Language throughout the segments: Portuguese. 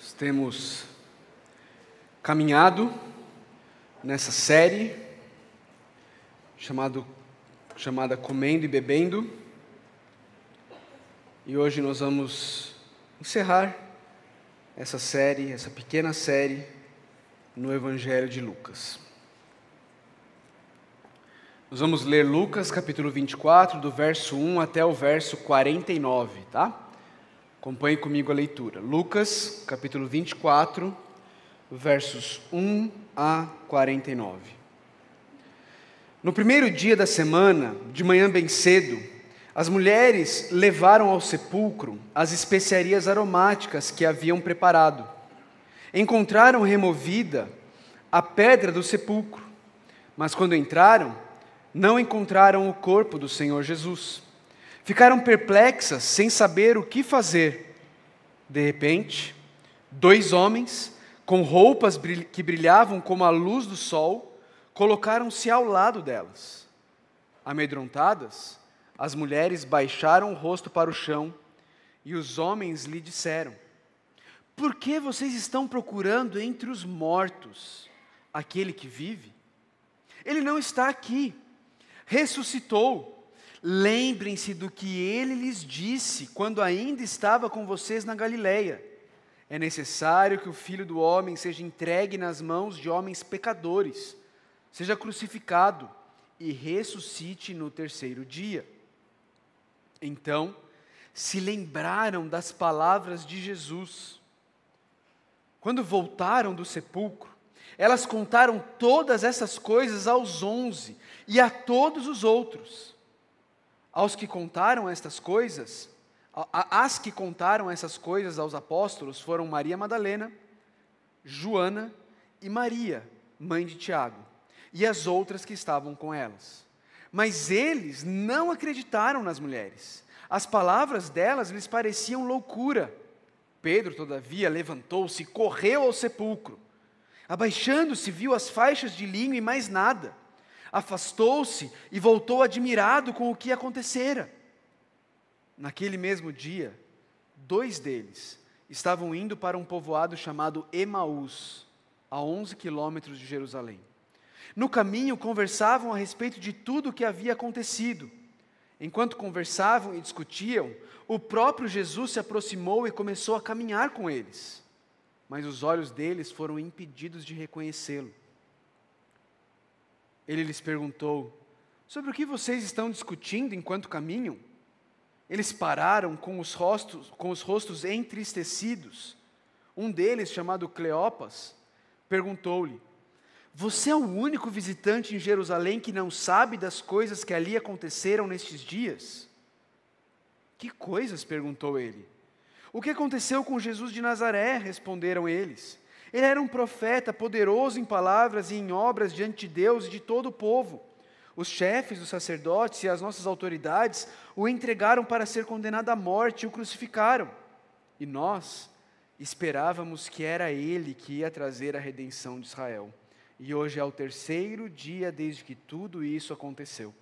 Nós temos caminhado nessa série chamado, chamada Comendo e Bebendo. E hoje nós vamos encerrar essa série, essa pequena série, no Evangelho de Lucas. Nós vamos ler Lucas capítulo 24, do verso 1 até o verso 49, tá? Acompanhe comigo a leitura. Lucas, capítulo 24, versos 1 a 49. No primeiro dia da semana, de manhã bem cedo, as mulheres levaram ao sepulcro as especiarias aromáticas que haviam preparado. Encontraram removida a pedra do sepulcro, mas quando entraram, não encontraram o corpo do Senhor Jesus. Ficaram perplexas, sem saber o que fazer. De repente, dois homens, com roupas que brilhavam como a luz do sol, colocaram-se ao lado delas. Amedrontadas, as mulheres baixaram o rosto para o chão e os homens lhe disseram: Por que vocês estão procurando entre os mortos aquele que vive? Ele não está aqui, ressuscitou Lembrem-se do que ele lhes disse quando ainda estava com vocês na Galileia. É necessário que o filho do homem seja entregue nas mãos de homens pecadores, seja crucificado e ressuscite no terceiro dia. Então, se lembraram das palavras de Jesus. Quando voltaram do sepulcro, elas contaram todas essas coisas aos onze e a todos os outros. Aos que contaram estas coisas, as que contaram essas coisas aos apóstolos foram Maria Madalena, Joana e Maria, mãe de Tiago, e as outras que estavam com elas. Mas eles não acreditaram nas mulheres. As palavras delas lhes pareciam loucura. Pedro, todavia, levantou-se e correu ao sepulcro. Abaixando-se, viu as faixas de linho e mais nada afastou-se e voltou admirado com o que acontecera. Naquele mesmo dia, dois deles estavam indo para um povoado chamado Emaús, a 11 quilômetros de Jerusalém. No caminho, conversavam a respeito de tudo o que havia acontecido. Enquanto conversavam e discutiam, o próprio Jesus se aproximou e começou a caminhar com eles. Mas os olhos deles foram impedidos de reconhecê-lo. Ele lhes perguntou: Sobre o que vocês estão discutindo enquanto caminham? Eles pararam com os rostos, com os rostos entristecidos. Um deles, chamado Cleopas, perguntou-lhe: Você é o único visitante em Jerusalém que não sabe das coisas que ali aconteceram nestes dias? Que coisas? perguntou ele. O que aconteceu com Jesus de Nazaré? responderam eles. Ele era um profeta poderoso em palavras e em obras diante de Deus e de todo o povo. Os chefes, os sacerdotes e as nossas autoridades o entregaram para ser condenado à morte e o crucificaram. E nós esperávamos que era ele que ia trazer a redenção de Israel. E hoje é o terceiro dia desde que tudo isso aconteceu.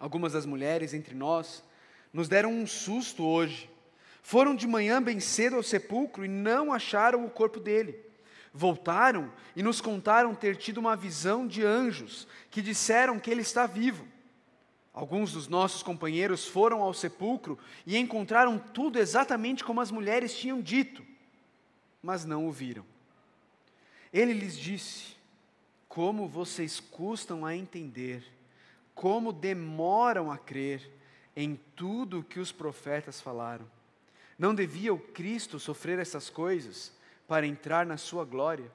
Algumas das mulheres entre nós nos deram um susto hoje foram de manhã bem cedo ao sepulcro e não acharam o corpo dele. Voltaram e nos contaram ter tido uma visão de anjos que disseram que ele está vivo. Alguns dos nossos companheiros foram ao sepulcro e encontraram tudo exatamente como as mulheres tinham dito, mas não o viram. Ele lhes disse: Como vocês custam a entender, como demoram a crer em tudo o que os profetas falaram. Não devia o Cristo sofrer essas coisas para entrar na sua glória?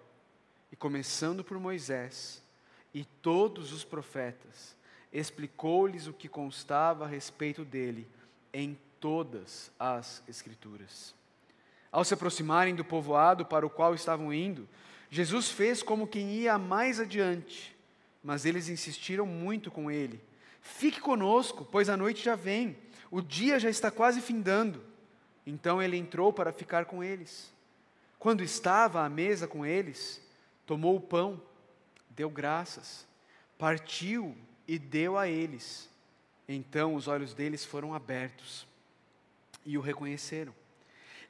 E começando por Moisés e todos os profetas, explicou-lhes o que constava a respeito dele em todas as Escrituras. Ao se aproximarem do povoado para o qual estavam indo, Jesus fez como quem ia mais adiante, mas eles insistiram muito com ele: Fique conosco, pois a noite já vem, o dia já está quase findando. Então ele entrou para ficar com eles. Quando estava à mesa com eles, tomou o pão, deu graças, partiu e deu a eles. Então os olhos deles foram abertos e o reconheceram.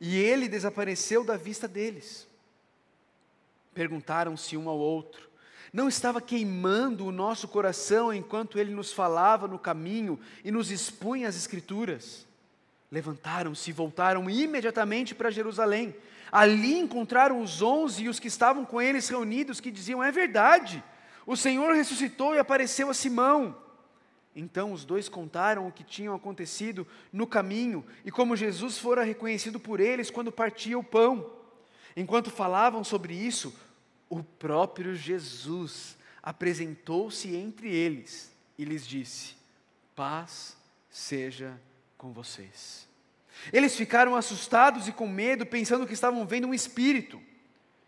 e ele desapareceu da vista deles. Perguntaram-se um ao outro: Não estava queimando o nosso coração enquanto ele nos falava no caminho e nos expunha as Escrituras? Levantaram-se e voltaram imediatamente para Jerusalém. Ali encontraram os onze e os que estavam com eles reunidos, que diziam: É verdade, o Senhor ressuscitou e apareceu a Simão. Então os dois contaram o que tinha acontecido no caminho e como Jesus fora reconhecido por eles quando partia o pão. Enquanto falavam sobre isso, o próprio Jesus apresentou-se entre eles e lhes disse: Paz seja com vocês. Eles ficaram assustados e com medo, pensando que estavam vendo um espírito.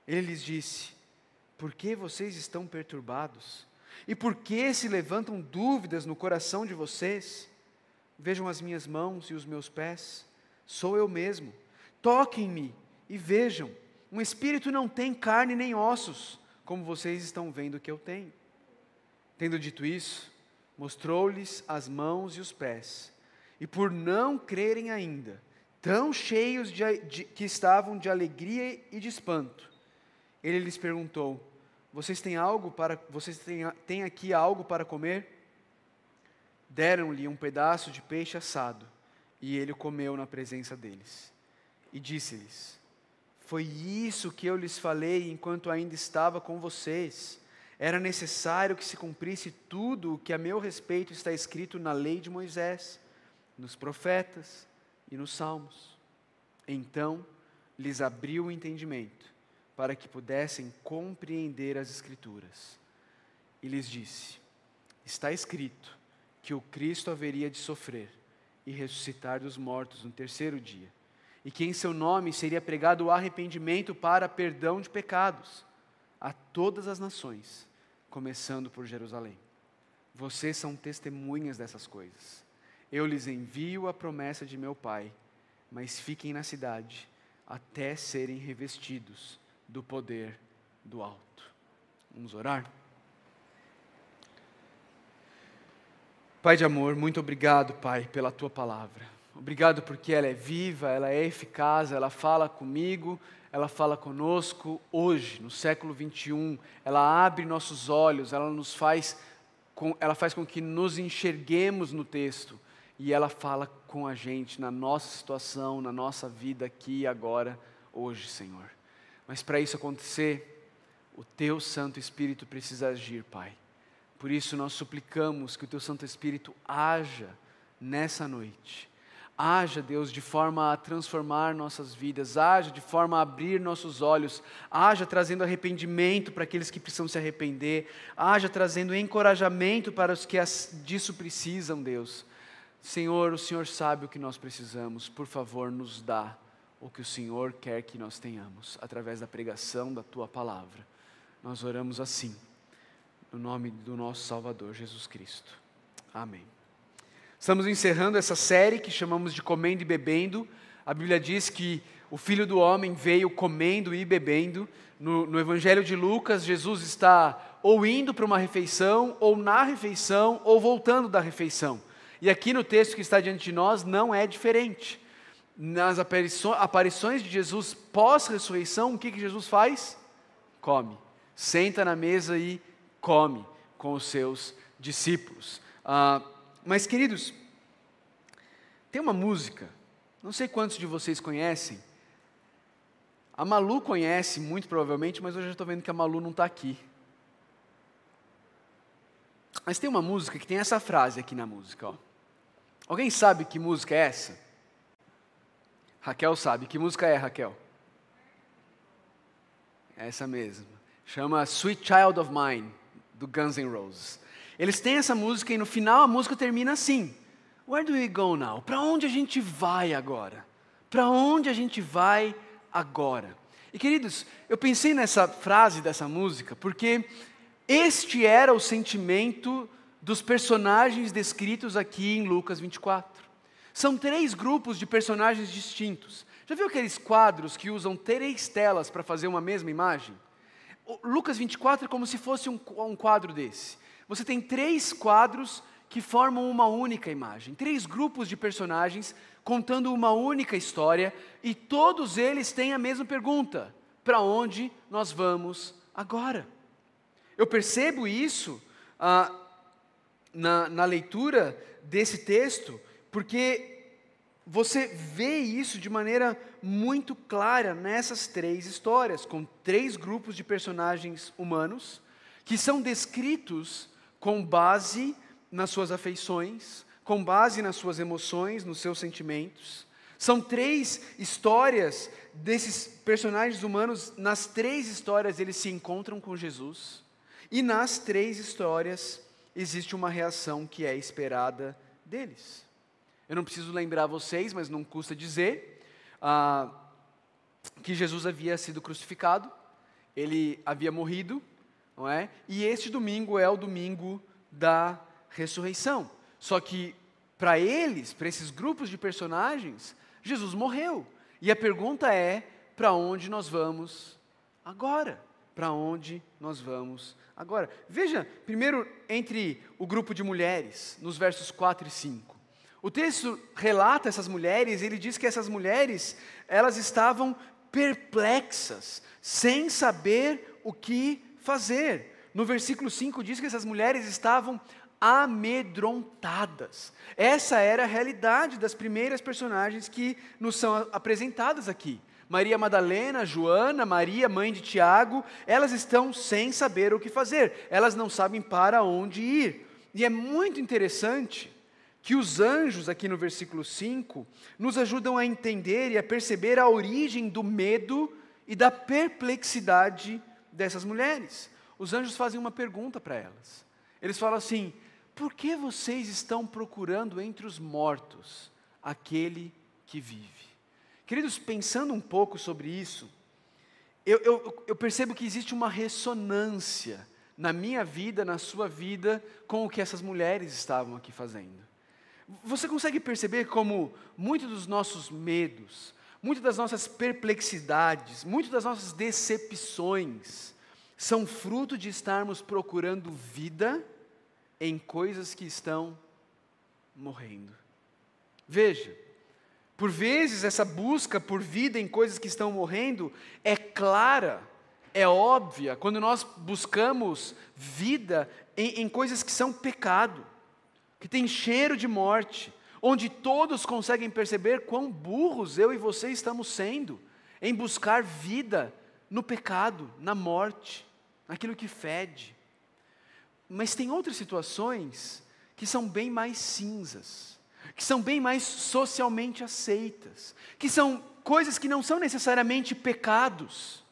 Ele lhes disse: Por que vocês estão perturbados? E por que se levantam dúvidas no coração de vocês? Vejam as minhas mãos e os meus pés, sou eu mesmo. Toquem-me e vejam. Um espírito não tem carne nem ossos, como vocês estão vendo que eu tenho. Tendo dito isso, mostrou-lhes as mãos e os pés. E por não crerem ainda, tão cheios de, de, que estavam de alegria e de espanto, ele lhes perguntou: vocês têm algo para vocês têm, têm aqui algo para comer? Deram-lhe um pedaço de peixe assado, e ele comeu na presença deles. E disse-lhes: Foi isso que eu lhes falei enquanto ainda estava com vocês. Era necessário que se cumprisse tudo o que a meu respeito está escrito na lei de Moisés, nos profetas e nos salmos. Então lhes abriu o entendimento para que pudessem compreender as Escrituras. E lhes disse: Está escrito que o Cristo haveria de sofrer e ressuscitar dos mortos no terceiro dia, e que em seu nome seria pregado o arrependimento para perdão de pecados a todas as nações, começando por Jerusalém. Vocês são testemunhas dessas coisas. Eu lhes envio a promessa de meu Pai, mas fiquem na cidade até serem revestidos do poder do alto. Vamos orar? Pai de amor, muito obrigado, Pai, pela tua palavra. Obrigado porque ela é viva, ela é eficaz, ela fala comigo, ela fala conosco hoje, no século 21. Ela abre nossos olhos, ela nos faz, ela faz com que nos enxerguemos no texto e ela fala com a gente na nossa situação, na nossa vida aqui e agora, hoje, Senhor. Mas para isso acontecer, o teu Santo Espírito precisa agir, Pai. Por isso nós suplicamos que o teu Santo Espírito haja nessa noite. Haja, Deus, de forma a transformar nossas vidas, haja de forma a abrir nossos olhos, haja trazendo arrependimento para aqueles que precisam se arrepender, haja trazendo encorajamento para os que disso precisam, Deus. Senhor, o Senhor sabe o que nós precisamos, por favor, nos dá o que o Senhor quer que nós tenhamos, através da pregação da tua palavra. Nós oramos assim, no nome do nosso Salvador Jesus Cristo. Amém. Estamos encerrando essa série que chamamos de Comendo e Bebendo. A Bíblia diz que o Filho do Homem veio comendo e bebendo. No, no Evangelho de Lucas, Jesus está ou indo para uma refeição, ou na refeição, ou voltando da refeição. E aqui no texto que está diante de nós não é diferente nas aparições de Jesus pós-ressurreição, o que, que Jesus faz? Come. Senta na mesa e come com os seus discípulos. Ah, mas, queridos, tem uma música, não sei quantos de vocês conhecem. A Malu conhece, muito provavelmente, mas hoje eu estou vendo que a Malu não está aqui. Mas tem uma música que tem essa frase aqui na música. Ó. Alguém sabe que música é essa? Raquel sabe. Que música é, Raquel? É essa mesma. Chama Sweet Child of Mine, do Guns N' Roses. Eles têm essa música e no final a música termina assim: Where do we go now? Para onde a gente vai agora? Para onde a gente vai agora? E queridos, eu pensei nessa frase dessa música porque este era o sentimento dos personagens descritos aqui em Lucas 24. São três grupos de personagens distintos. Já viu aqueles quadros que usam três telas para fazer uma mesma imagem? O Lucas 24 é como se fosse um, um quadro desse. Você tem três quadros que formam uma única imagem. Três grupos de personagens contando uma única história e todos eles têm a mesma pergunta: para onde nós vamos agora? Eu percebo isso ah, na, na leitura desse texto, porque você vê isso de maneira muito clara nessas três histórias, com três grupos de personagens humanos que são descritos com base nas suas afeições, com base nas suas emoções, nos seus sentimentos. São três histórias desses personagens humanos, nas três histórias eles se encontram com Jesus, e nas três histórias existe uma reação que é esperada deles. Eu não preciso lembrar vocês, mas não custa dizer, ah, que Jesus havia sido crucificado, ele havia morrido, não é? E este domingo é o domingo da ressurreição. Só que para eles, para esses grupos de personagens, Jesus morreu. E a pergunta é: para onde nós vamos agora? Para onde nós vamos agora? Veja, primeiro, entre o grupo de mulheres, nos versos 4 e 5. O texto relata essas mulheres, ele diz que essas mulheres, elas estavam perplexas, sem saber o que fazer. No versículo 5 diz que essas mulheres estavam amedrontadas. Essa era a realidade das primeiras personagens que nos são apresentadas aqui. Maria Madalena, Joana, Maria, mãe de Tiago, elas estão sem saber o que fazer, elas não sabem para onde ir. E é muito interessante que os anjos, aqui no versículo 5, nos ajudam a entender e a perceber a origem do medo e da perplexidade dessas mulheres. Os anjos fazem uma pergunta para elas. Eles falam assim: por que vocês estão procurando entre os mortos aquele que vive? Queridos, pensando um pouco sobre isso, eu, eu, eu percebo que existe uma ressonância na minha vida, na sua vida, com o que essas mulheres estavam aqui fazendo. Você consegue perceber como muitos dos nossos medos, muitas das nossas perplexidades, muitas das nossas decepções são fruto de estarmos procurando vida em coisas que estão morrendo. Veja, por vezes essa busca por vida em coisas que estão morrendo é clara, é óbvia, quando nós buscamos vida em, em coisas que são pecado que tem cheiro de morte, onde todos conseguem perceber quão burros eu e você estamos sendo em buscar vida no pecado, na morte, naquilo que fede. Mas tem outras situações que são bem mais cinzas, que são bem mais socialmente aceitas, que são coisas que não são necessariamente pecados,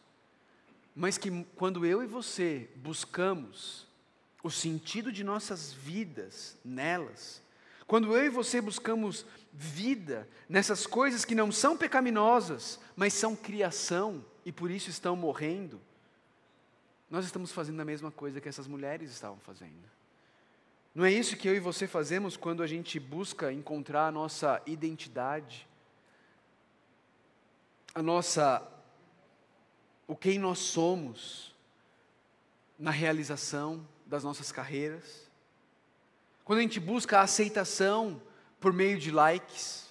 mas que quando eu e você buscamos o sentido de nossas vidas nelas, quando eu e você buscamos vida nessas coisas que não são pecaminosas, mas são criação e por isso estão morrendo, nós estamos fazendo a mesma coisa que essas mulheres estavam fazendo. Não é isso que eu e você fazemos quando a gente busca encontrar a nossa identidade, a nossa o quem nós somos na realização, das nossas carreiras, quando a gente busca a aceitação por meio de likes,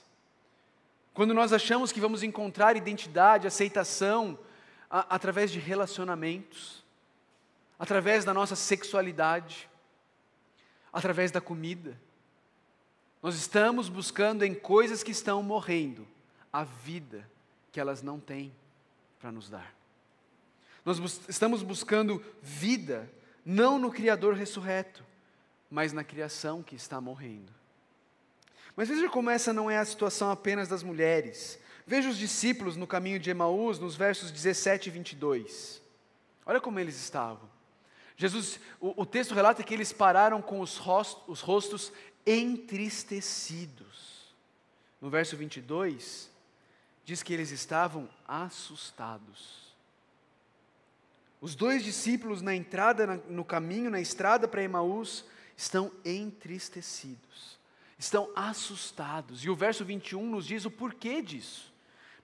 quando nós achamos que vamos encontrar identidade, aceitação a, através de relacionamentos, através da nossa sexualidade, através da comida. Nós estamos buscando em coisas que estão morrendo a vida que elas não têm para nos dar. Nós bus estamos buscando vida não no Criador ressurreto, mas na criação que está morrendo. Mas veja como essa não é a situação apenas das mulheres. Veja os discípulos no caminho de Emaús, nos versos 17 e 22. Olha como eles estavam. Jesus, o, o texto relata que eles pararam com os rostos, os rostos entristecidos. No verso 22, diz que eles estavam assustados. Os dois discípulos na entrada, no caminho, na estrada para Emaús, estão entristecidos, estão assustados. E o verso 21 nos diz o porquê disso.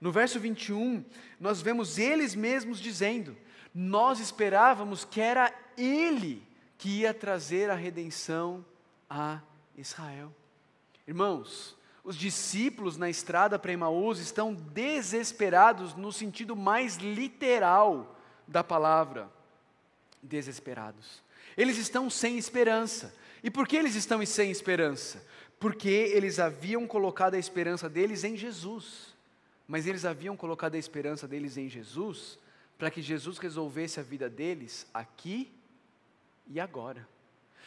No verso 21, nós vemos eles mesmos dizendo: Nós esperávamos que era Ele que ia trazer a redenção a Israel. Irmãos, os discípulos na estrada para Emaús estão desesperados no sentido mais literal da palavra. Desesperados. Eles estão sem esperança. E por que eles estão sem esperança? Porque eles haviam colocado a esperança deles em Jesus. Mas eles haviam colocado a esperança deles em Jesus para que Jesus resolvesse a vida deles aqui e agora.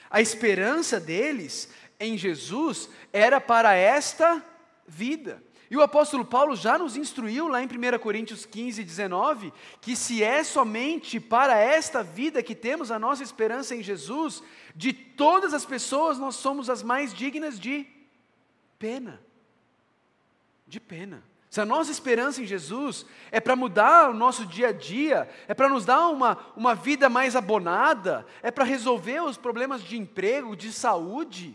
A esperança deles em Jesus era para esta vida. E o apóstolo Paulo já nos instruiu lá em 1 Coríntios 15, 19, que se é somente para esta vida que temos a nossa esperança em Jesus, de todas as pessoas nós somos as mais dignas de pena. De pena. Se a nossa esperança em Jesus é para mudar o nosso dia a dia, é para nos dar uma, uma vida mais abonada, é para resolver os problemas de emprego, de saúde,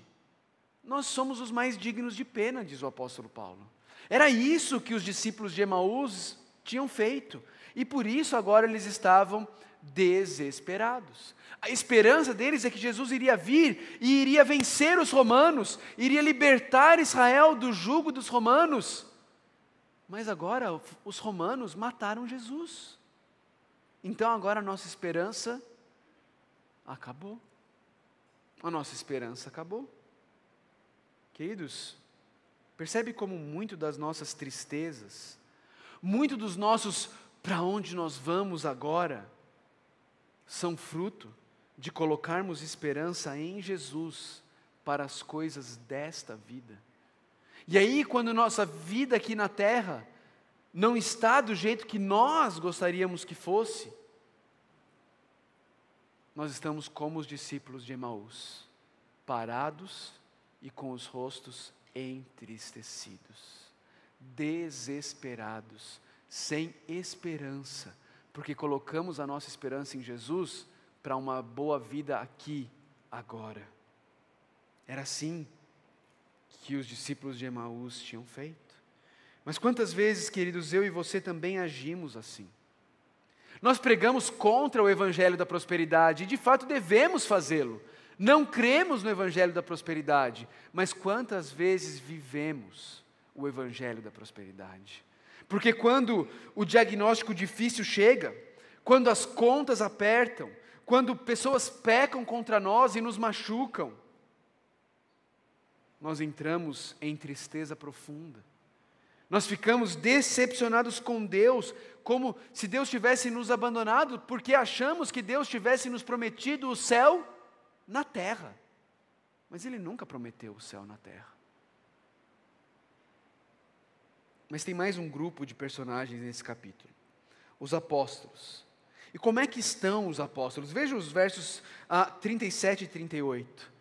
nós somos os mais dignos de pena, diz o apóstolo Paulo. Era isso que os discípulos de Emaús tinham feito, e por isso agora eles estavam desesperados. A esperança deles é que Jesus iria vir e iria vencer os romanos, iria libertar Israel do jugo dos romanos. Mas agora os romanos mataram Jesus. Então agora a nossa esperança acabou. A nossa esperança acabou. Queridos, percebe como muito das nossas tristezas, muito dos nossos para onde nós vamos agora, são fruto de colocarmos esperança em Jesus para as coisas desta vida. E aí, quando nossa vida aqui na terra não está do jeito que nós gostaríamos que fosse, nós estamos como os discípulos de Emaús, parados e com os rostos entristecidos, desesperados, sem esperança, porque colocamos a nossa esperança em Jesus para uma boa vida aqui, agora. Era assim que os discípulos de Emaús tinham feito. Mas quantas vezes, queridos, eu e você também agimos assim? Nós pregamos contra o evangelho da prosperidade e de fato devemos fazê-lo. Não cremos no evangelho da prosperidade, mas quantas vezes vivemos o evangelho da prosperidade? Porque quando o diagnóstico difícil chega, quando as contas apertam, quando pessoas pecam contra nós e nos machucam, nós entramos em tristeza profunda. Nós ficamos decepcionados com Deus, como se Deus tivesse nos abandonado, porque achamos que Deus tivesse nos prometido o céu na terra. Mas Ele nunca prometeu o céu na terra. Mas tem mais um grupo de personagens nesse capítulo: os apóstolos. E como é que estão os apóstolos? Veja os versos ah, 37 e 38.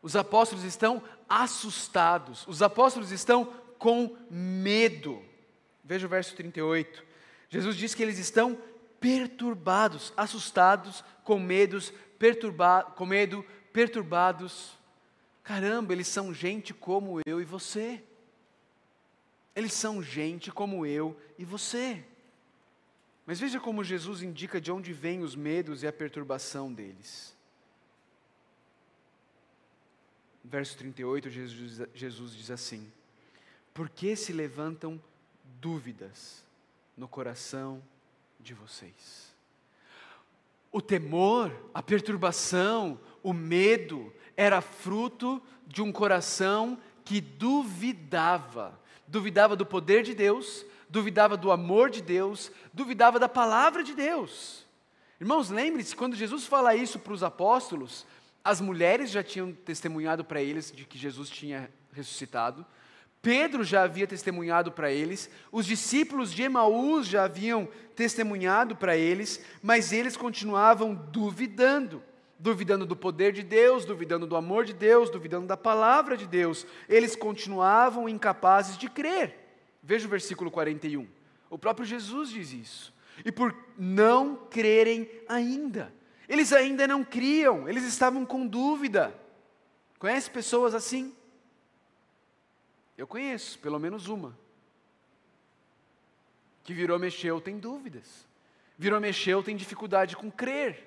Os apóstolos estão assustados, os apóstolos estão com medo. Veja o verso 38. Jesus diz que eles estão perturbados, assustados, com medos, perturba com medo, perturbados. Caramba, eles são gente como eu e você. Eles são gente como eu e você. Mas veja como Jesus indica de onde vêm os medos e a perturbação deles. Verso 38, Jesus, Jesus diz assim: Por que se levantam dúvidas no coração de vocês? O temor, a perturbação, o medo era fruto de um coração que duvidava, duvidava do poder de Deus, duvidava do amor de Deus, duvidava da palavra de Deus. Irmãos, lembre-se, quando Jesus fala isso para os apóstolos, as mulheres já tinham testemunhado para eles de que Jesus tinha ressuscitado. Pedro já havia testemunhado para eles, os discípulos de Emaús já haviam testemunhado para eles, mas eles continuavam duvidando, duvidando do poder de Deus, duvidando do amor de Deus, duvidando da palavra de Deus. Eles continuavam incapazes de crer. Veja o versículo 41. O próprio Jesus diz isso. E por não crerem ainda. Eles ainda não criam, eles estavam com dúvida. Conhece pessoas assim? Eu conheço, pelo menos uma. Que virou mexeu tem dúvidas. Virou mexeu tem dificuldade com crer.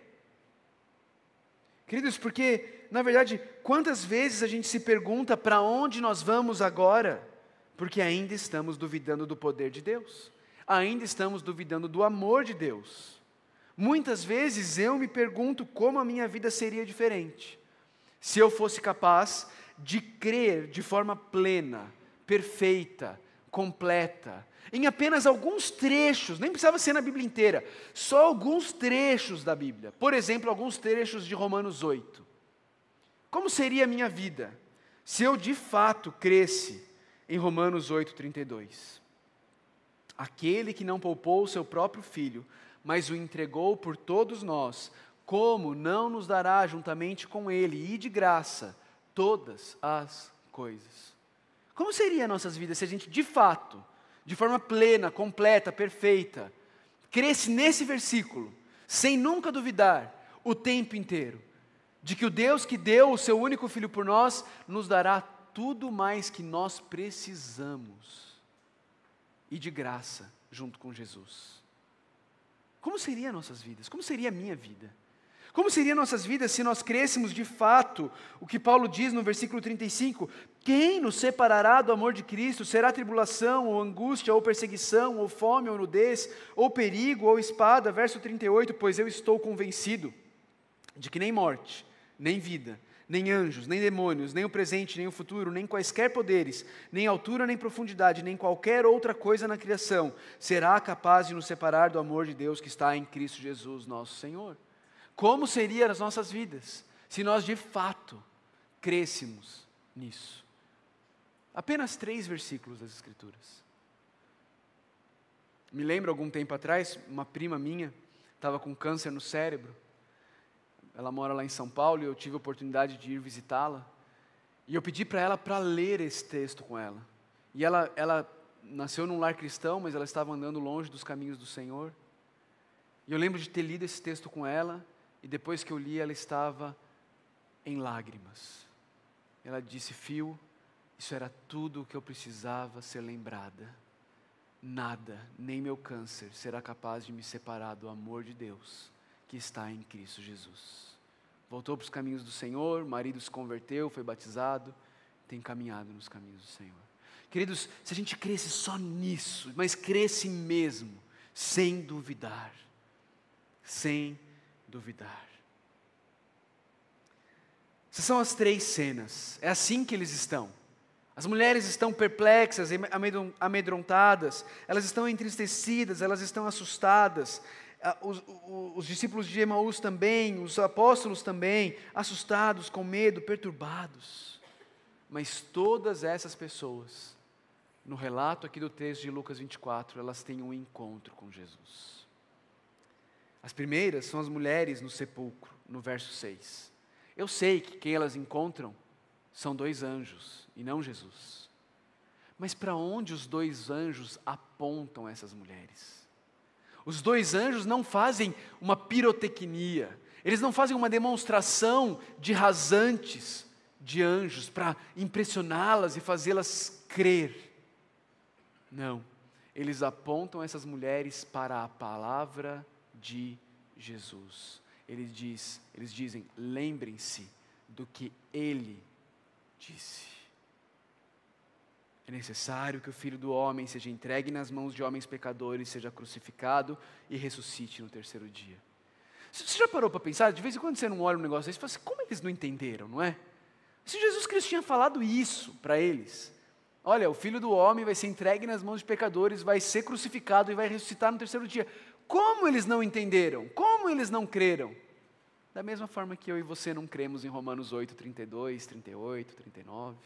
Queridos, porque na verdade, quantas vezes a gente se pergunta para onde nós vamos agora? Porque ainda estamos duvidando do poder de Deus, ainda estamos duvidando do amor de Deus. Muitas vezes eu me pergunto como a minha vida seria diferente se eu fosse capaz de crer de forma plena, perfeita, completa, em apenas alguns trechos, nem precisava ser na Bíblia inteira, só alguns trechos da Bíblia. Por exemplo, alguns trechos de Romanos 8. Como seria a minha vida se eu de fato cresce em Romanos 8:32? Aquele que não poupou o seu próprio filho, mas o entregou por todos nós, como não nos dará juntamente com ele e de graça todas as coisas? Como seria nossas vidas se a gente de fato, de forma plena, completa, perfeita, cresce nesse versículo, sem nunca duvidar, o tempo inteiro, de que o Deus que deu o seu único filho por nós nos dará tudo mais que nós precisamos e de graça junto com Jesus. Como seria nossas vidas? Como seria a minha vida? Como seriam nossas vidas se nós crêssemos de fato o que Paulo diz no versículo 35? Quem nos separará do amor de Cristo? Será tribulação, ou angústia, ou perseguição, ou fome, ou nudez, ou perigo, ou espada? Verso 38: Pois eu estou convencido de que nem morte, nem vida, nem anjos, nem demônios, nem o presente, nem o futuro, nem quaisquer poderes, nem altura, nem profundidade, nem qualquer outra coisa na criação será capaz de nos separar do amor de Deus que está em Cristo Jesus, nosso Senhor. Como seriam as nossas vidas se nós de fato crescêssemos nisso? Apenas três versículos das Escrituras. Me lembro algum tempo atrás, uma prima minha estava com câncer no cérebro. Ela mora lá em São Paulo e eu tive a oportunidade de ir visitá-la. E eu pedi para ela para ler esse texto com ela. E ela, ela nasceu num lar cristão, mas ela estava andando longe dos caminhos do Senhor. E eu lembro de ter lido esse texto com ela e depois que eu li, ela estava em lágrimas. Ela disse: Fio, isso era tudo o que eu precisava ser lembrada. Nada, nem meu câncer, será capaz de me separar do amor de Deus que está em Cristo Jesus. Voltou para os caminhos do Senhor, marido se converteu, foi batizado, tem caminhado nos caminhos do Senhor. Queridos, se a gente cresce só nisso, mas cresce mesmo, sem duvidar, sem duvidar. Essas são as três cenas, é assim que eles estão. As mulheres estão perplexas, amedrontadas, elas estão entristecidas, elas estão assustadas. Os, os, os, discípulos de Emaús também, os apóstolos também, assustados, com medo, perturbados. Mas todas essas pessoas, no relato aqui do texto de Lucas 24, elas têm um encontro com Jesus. As primeiras são as mulheres no sepulcro, no verso 6. Eu sei que quem elas encontram são dois anjos e não Jesus. Mas para onde os dois anjos apontam essas mulheres? Os dois anjos não fazem uma pirotecnia, eles não fazem uma demonstração de rasantes de anjos para impressioná-las e fazê-las crer. Não, eles apontam essas mulheres para a palavra de Jesus. Ele diz, eles dizem: lembrem-se do que ele disse. É necessário que o filho do homem seja entregue nas mãos de homens pecadores, seja crucificado e ressuscite no terceiro dia. Você já parou para pensar? De vez em quando você não olha um negócio desse, você fala assim: como eles não entenderam, não é? Se Jesus Cristo tinha falado isso para eles, olha, o filho do homem vai ser entregue nas mãos de pecadores, vai ser crucificado e vai ressuscitar no terceiro dia. Como eles não entenderam? Como eles não creram? Da mesma forma que eu e você não cremos em Romanos 8, 32, 38, 39.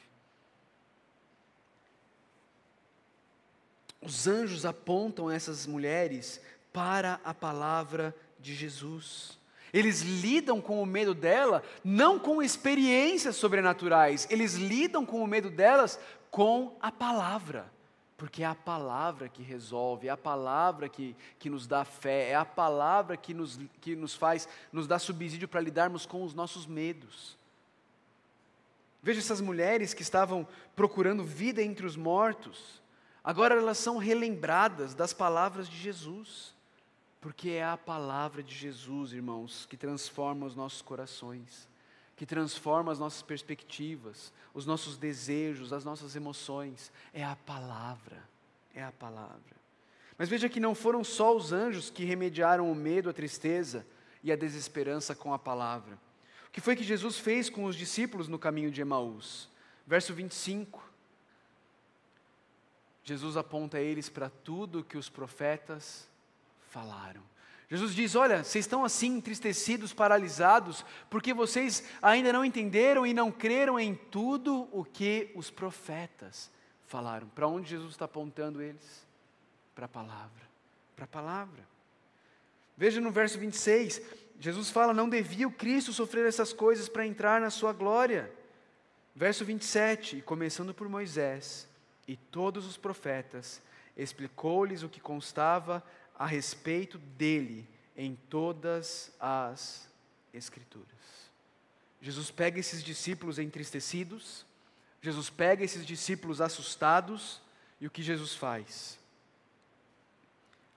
Os anjos apontam essas mulheres para a palavra de Jesus. Eles lidam com o medo dela não com experiências sobrenaturais, eles lidam com o medo delas com a palavra. Porque é a palavra que resolve, é a palavra que, que nos dá fé, é a palavra que nos, que nos faz, nos dá subsídio para lidarmos com os nossos medos. Veja essas mulheres que estavam procurando vida entre os mortos, agora elas são relembradas das palavras de Jesus, porque é a palavra de Jesus, irmãos, que transforma os nossos corações, que transforma as nossas perspectivas, os nossos desejos, as nossas emoções. É a palavra. É a palavra. Mas veja que não foram só os anjos que remediaram o medo, a tristeza e a desesperança com a palavra. O que foi que Jesus fez com os discípulos no caminho de Emaús? Verso 25. Jesus aponta eles para tudo que os profetas falaram. Jesus diz: Olha, vocês estão assim entristecidos, paralisados, porque vocês ainda não entenderam e não creram em tudo o que os profetas falaram. Para onde Jesus está apontando eles? Para a palavra. Para a palavra. Veja no verso 26, Jesus fala: Não devia o Cristo sofrer essas coisas para entrar na sua glória. Verso 27, e começando por Moisés e todos os profetas, explicou-lhes o que constava a respeito dele em todas as Escrituras. Jesus pega esses discípulos entristecidos, Jesus pega esses discípulos assustados, e o que Jesus faz?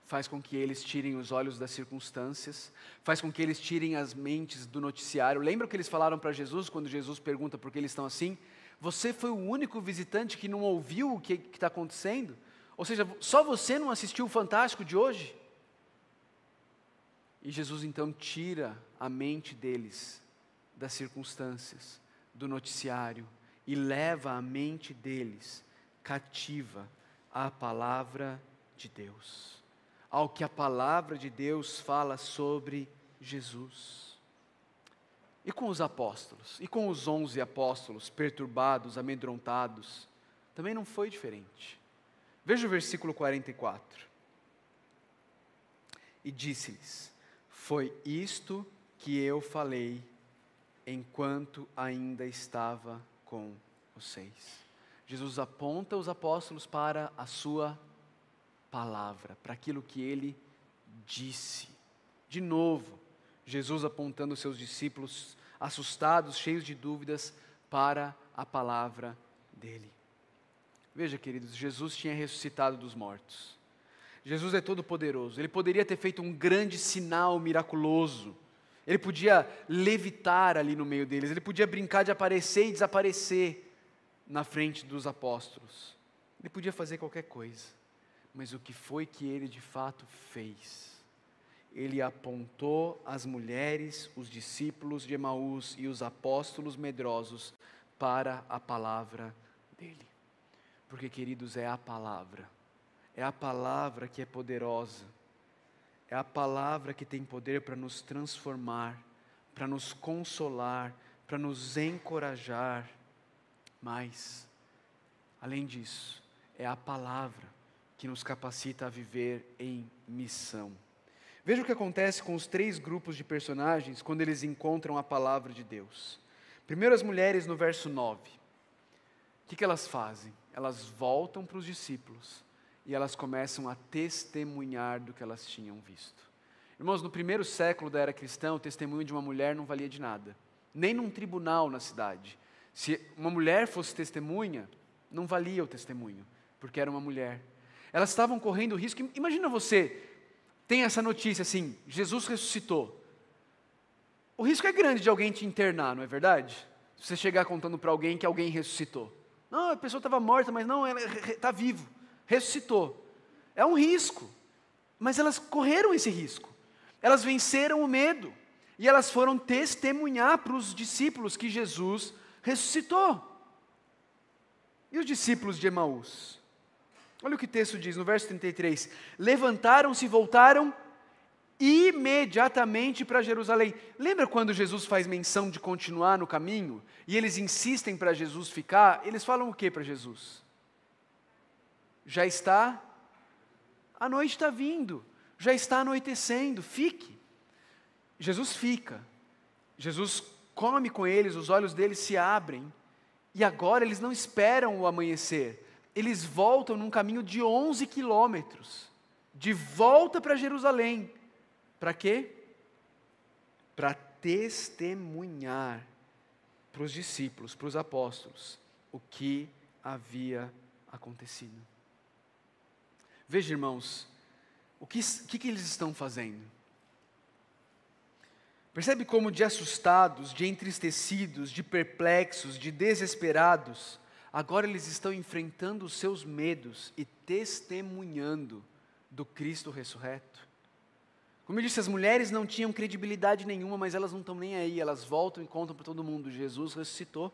Faz com que eles tirem os olhos das circunstâncias, faz com que eles tirem as mentes do noticiário. Lembra o que eles falaram para Jesus quando Jesus pergunta por que eles estão assim? Você foi o único visitante que não ouviu o que está acontecendo? Ou seja, só você não assistiu o Fantástico de hoje? E Jesus então tira a mente deles das circunstâncias, do noticiário, e leva a mente deles cativa à palavra de Deus, ao que a palavra de Deus fala sobre Jesus. E com os apóstolos, e com os onze apóstolos perturbados, amedrontados, também não foi diferente. Veja o versículo 44. E disse-lhes: Foi isto que eu falei enquanto ainda estava com vocês. Jesus aponta os apóstolos para a sua palavra, para aquilo que ele disse. De novo, Jesus apontando seus discípulos assustados, cheios de dúvidas, para a palavra dele. Veja, queridos, Jesus tinha ressuscitado dos mortos. Jesus é todo-poderoso. Ele poderia ter feito um grande sinal miraculoso. Ele podia levitar ali no meio deles. Ele podia brincar de aparecer e desaparecer na frente dos apóstolos. Ele podia fazer qualquer coisa. Mas o que foi que ele de fato fez? Ele apontou as mulheres, os discípulos de Emaús e os apóstolos medrosos para a palavra dele. Porque, queridos, é a palavra. É a palavra que é poderosa. É a palavra que tem poder para nos transformar, para nos consolar, para nos encorajar. Mas, além disso, é a palavra que nos capacita a viver em missão. Veja o que acontece com os três grupos de personagens quando eles encontram a palavra de Deus. Primeiro, as mulheres no verso 9. O que, que elas fazem? elas voltam para os discípulos e elas começam a testemunhar do que elas tinham visto. Irmãos, no primeiro século da era cristã, o testemunho de uma mulher não valia de nada, nem num tribunal na cidade. Se uma mulher fosse testemunha, não valia o testemunho, porque era uma mulher. Elas estavam correndo risco. Imagina você, tem essa notícia assim: Jesus ressuscitou. O risco é grande de alguém te internar, não é verdade? Se você chegar contando para alguém que alguém ressuscitou. Não, a pessoa estava morta, mas não, ela está vivo, ressuscitou. É um risco, mas elas correram esse risco. Elas venceram o medo e elas foram testemunhar para os discípulos que Jesus ressuscitou. E os discípulos de Emaús? Olha o que o texto diz no verso 33: Levantaram-se e voltaram imediatamente para Jerusalém. Lembra quando Jesus faz menção de continuar no caminho e eles insistem para Jesus ficar? Eles falam o que para Jesus? Já está, a noite está vindo, já está anoitecendo, fique. Jesus fica, Jesus come com eles, os olhos deles se abrem, e agora eles não esperam o amanhecer, eles voltam num caminho de 11 quilômetros, de volta para Jerusalém para quê? Para testemunhar para os discípulos, para os apóstolos, o que havia acontecido. Veja, irmãos, o que, que, que eles estão fazendo? Percebe como de assustados, de entristecidos, de perplexos, de desesperados, agora eles estão enfrentando os seus medos e testemunhando do Cristo ressurreto? Como eu disse, as mulheres não tinham credibilidade nenhuma, mas elas não estão nem aí, elas voltam e contam para todo mundo: Jesus ressuscitou.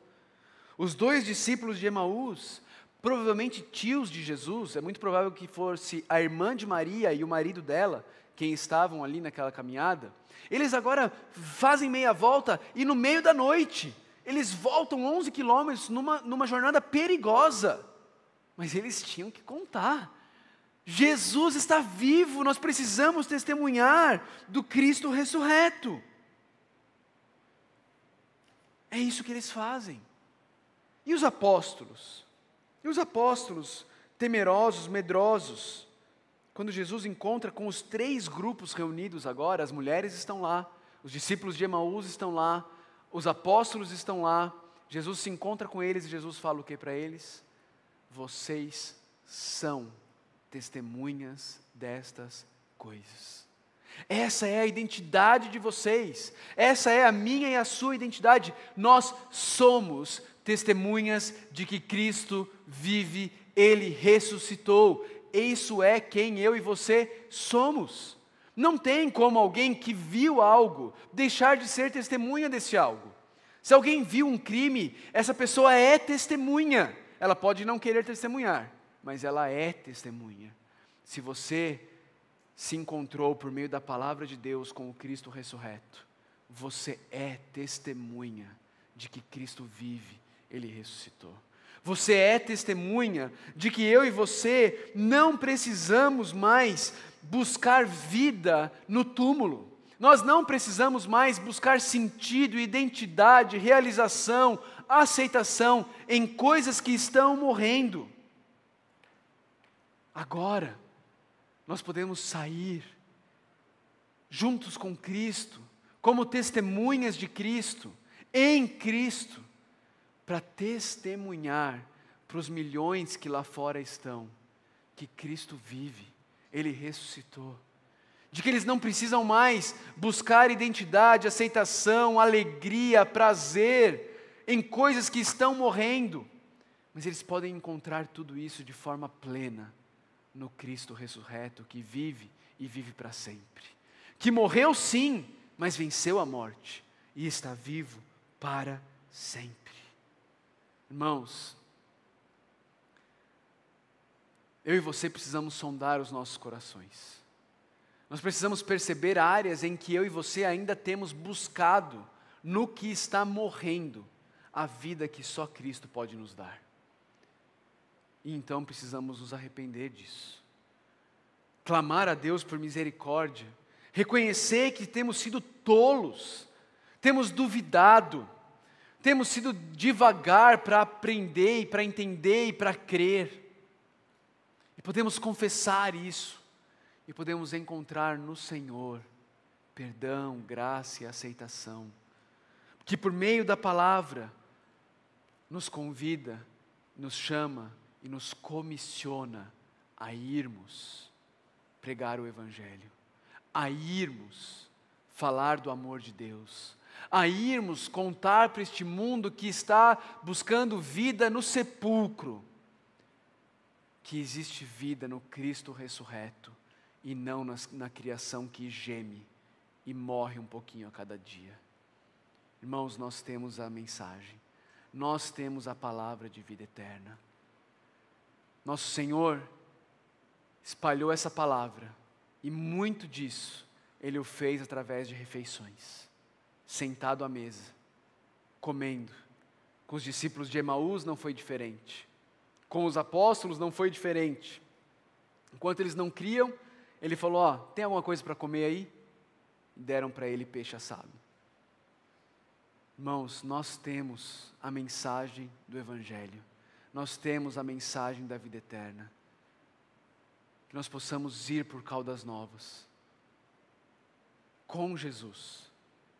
Os dois discípulos de Emaús, provavelmente tios de Jesus, é muito provável que fosse a irmã de Maria e o marido dela, quem estavam ali naquela caminhada, eles agora fazem meia volta e no meio da noite, eles voltam 11 quilômetros numa, numa jornada perigosa, mas eles tinham que contar. Jesus está vivo, nós precisamos testemunhar do Cristo ressurreto. É isso que eles fazem. E os apóstolos? E os apóstolos, temerosos, medrosos, quando Jesus encontra com os três grupos reunidos agora, as mulheres estão lá, os discípulos de Emaús estão lá, os apóstolos estão lá, Jesus se encontra com eles e Jesus fala o que para eles? Vocês são testemunhas destas coisas. Essa é a identidade de vocês, essa é a minha e a sua identidade. Nós somos testemunhas de que Cristo vive, Ele ressuscitou. Isso é quem eu e você somos. Não tem como alguém que viu algo deixar de ser testemunha desse algo. Se alguém viu um crime, essa pessoa é testemunha. Ela pode não querer testemunhar, mas ela é testemunha. Se você se encontrou por meio da palavra de Deus com o Cristo ressurreto, você é testemunha de que Cristo vive, ele ressuscitou. Você é testemunha de que eu e você não precisamos mais buscar vida no túmulo. Nós não precisamos mais buscar sentido, identidade, realização, aceitação em coisas que estão morrendo. Agora, nós podemos sair juntos com Cristo, como testemunhas de Cristo, em Cristo, para testemunhar para os milhões que lá fora estão que Cristo vive, Ele ressuscitou. De que eles não precisam mais buscar identidade, aceitação, alegria, prazer em coisas que estão morrendo, mas eles podem encontrar tudo isso de forma plena no Cristo ressurreto que vive e vive para sempre. Que morreu sim, mas venceu a morte e está vivo para sempre. Irmãos, eu e você precisamos sondar os nossos corações. Nós precisamos perceber áreas em que eu e você ainda temos buscado no que está morrendo a vida que só Cristo pode nos dar. E então precisamos nos arrepender disso. Clamar a Deus por misericórdia, reconhecer que temos sido tolos, temos duvidado, temos sido devagar para aprender e para entender e para crer. Podemos confessar isso e podemos encontrar no Senhor perdão, graça e aceitação. Que por meio da palavra nos convida, nos chama e nos comissiona a irmos pregar o Evangelho, a irmos falar do amor de Deus, a irmos contar para este mundo que está buscando vida no sepulcro, que existe vida no Cristo ressurreto e não na, criação que geme e morre um pouquinho a cada dia. Irmãos, nós temos a mensagem, nós temos a palavra de vida eterna. Nosso Senhor espalhou essa palavra e muito disso Ele o fez através de refeições, sentado à mesa, comendo. Com os discípulos de Emaús não foi diferente, com os apóstolos não foi diferente. Enquanto eles não criam, ele falou: Ó, tem alguma coisa para comer aí? Deram para ele peixe assado. Irmãos, nós temos a mensagem do Evangelho nós temos a mensagem da vida eterna. Que nós possamos ir por caudas novas, com Jesus,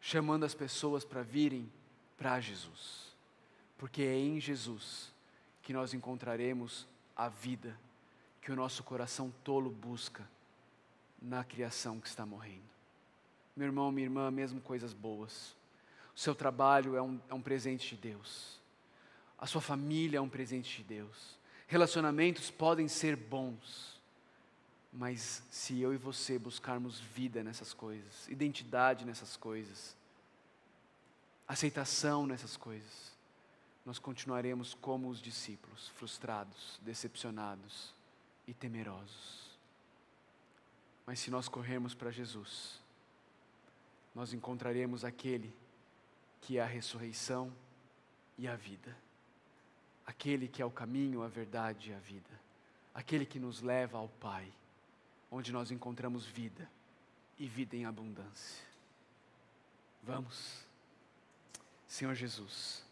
chamando as pessoas para virem para Jesus, porque é em Jesus que nós encontraremos a vida que o nosso coração tolo busca na criação que está morrendo. Meu irmão, minha irmã, mesmo coisas boas. O seu trabalho é um, é um presente de Deus. A sua família é um presente de Deus. Relacionamentos podem ser bons, mas se eu e você buscarmos vida nessas coisas, identidade nessas coisas, aceitação nessas coisas, nós continuaremos como os discípulos, frustrados, decepcionados e temerosos. Mas se nós corrermos para Jesus, nós encontraremos aquele que é a ressurreição e a vida, aquele que é o caminho, a verdade e a vida, aquele que nos leva ao Pai, onde nós encontramos vida e vida em abundância. Vamos, Senhor Jesus,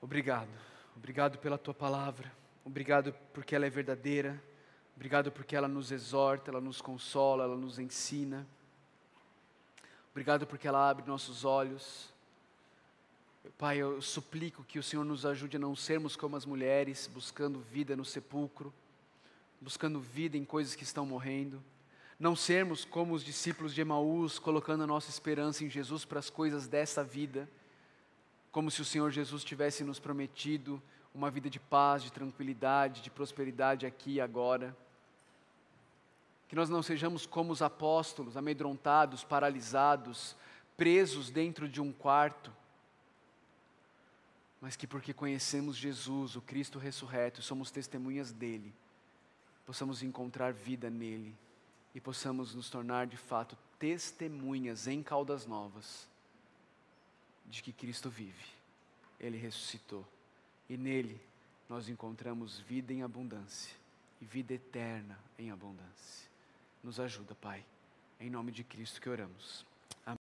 obrigado, obrigado pela tua palavra, obrigado porque ela é verdadeira, obrigado porque ela nos exorta, ela nos consola, ela nos ensina. Obrigado porque ela abre nossos olhos. Pai, eu suplico que o Senhor nos ajude a não sermos como as mulheres, buscando vida no sepulcro, buscando vida em coisas que estão morrendo. Não sermos como os discípulos de Emaús, colocando a nossa esperança em Jesus para as coisas dessa vida, como se o Senhor Jesus tivesse nos prometido uma vida de paz, de tranquilidade, de prosperidade aqui e agora. Que nós não sejamos como os apóstolos, amedrontados, paralisados, presos dentro de um quarto, mas que porque conhecemos Jesus, o Cristo ressurreto, somos testemunhas dele, possamos encontrar vida nele e possamos nos tornar de fato testemunhas em Caldas Novas de que Cristo vive, ele ressuscitou e nele nós encontramos vida em abundância e vida eterna em abundância. Nos ajuda, Pai. Em nome de Cristo que oramos.